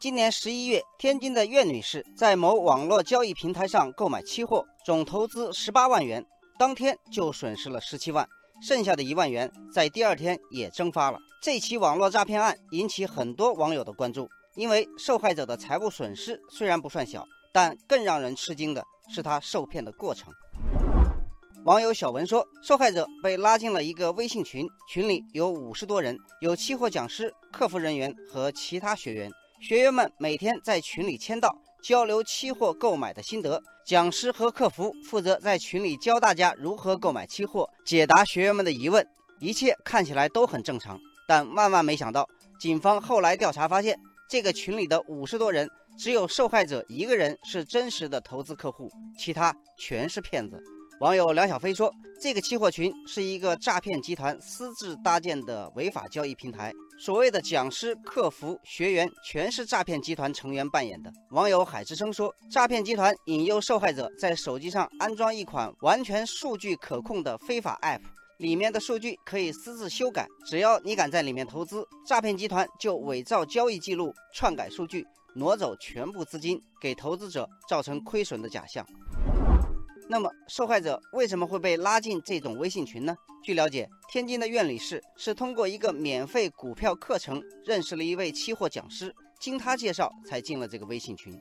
今年十一月，天津的苑女士在某网络交易平台上购买期货，总投资十八万元，当天就损失了十七万，剩下的一万元在第二天也蒸发了。这起网络诈骗案引起很多网友的关注，因为受害者的财务损失虽然不算小，但更让人吃惊的是他受骗的过程。网友小文说，受害者被拉进了一个微信群，群里有五十多人，有期货讲师、客服人员和其他学员。学员们每天在群里签到，交流期货购买的心得。讲师和客服负责在群里教大家如何购买期货，解答学员们的疑问。一切看起来都很正常，但万万没想到，警方后来调查发现，这个群里的五十多人，只有受害者一个人是真实的投资客户，其他全是骗子。网友梁小飞说：“这个期货群是一个诈骗集团私自搭建的违法交易平台，所谓的讲师、客服、学员全是诈骗集团成员扮演的。”网友海之声说：“诈骗集团引诱受害者在手机上安装一款完全数据可控的非法 App，里面的数据可以私自修改，只要你敢在里面投资，诈骗集团就伪造交易记录、篡改数据，挪走全部资金，给投资者造成亏损的假象。”那么，受害者为什么会被拉进这种微信群呢？据了解，天津的苑女士是通过一个免费股票课程认识了一位期货讲师，经他介绍才进了这个微信群。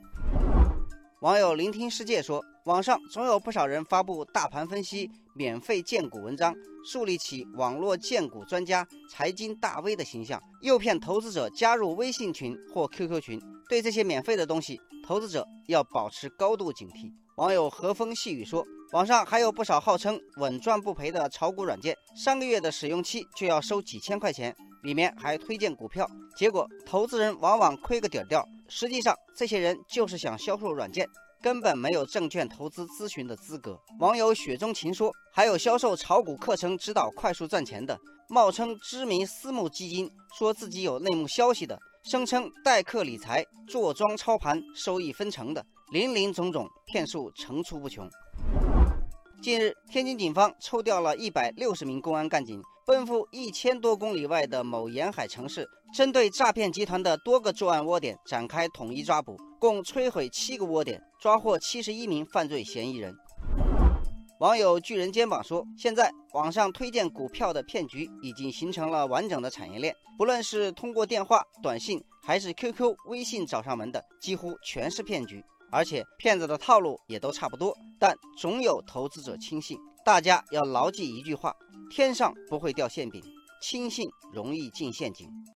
网友聆听世界说，网上总有不少人发布大盘分析、免费荐股文章，树立起网络荐股专家、财经大 V 的形象，诱骗投资者加入微信群或 QQ 群。对这些免费的东西，投资者要保持高度警惕。网友和风细雨说，网上还有不少号称稳赚不赔的炒股软件，三个月的使用期就要收几千块钱，里面还推荐股票，结果投资人往往亏个底儿掉。实际上，这些人就是想销售软件，根本没有证券投资咨询的资格。网友雪中情说，还有销售炒股课程指导快速赚钱的，冒称知名私募基金，说自己有内幕消息的，声称代客理财、坐庄操盘、收益分成的。林林总总骗术层出不穷。近日，天津警方抽调了一百六十名公安干警，奔赴一千多公里外的某沿海城市，针对诈骗集团的多个作案窝点展开统一抓捕，共摧毁七个窝点，抓获七十一名犯罪嫌疑人。网友巨人肩膀说：“现在网上推荐股票的骗局已经形成了完整的产业链，不论是通过电话、短信，还是 QQ、微信找上门的，几乎全是骗局。”而且骗子的套路也都差不多，但总有投资者轻信。大家要牢记一句话：天上不会掉馅饼，轻信容易进陷阱。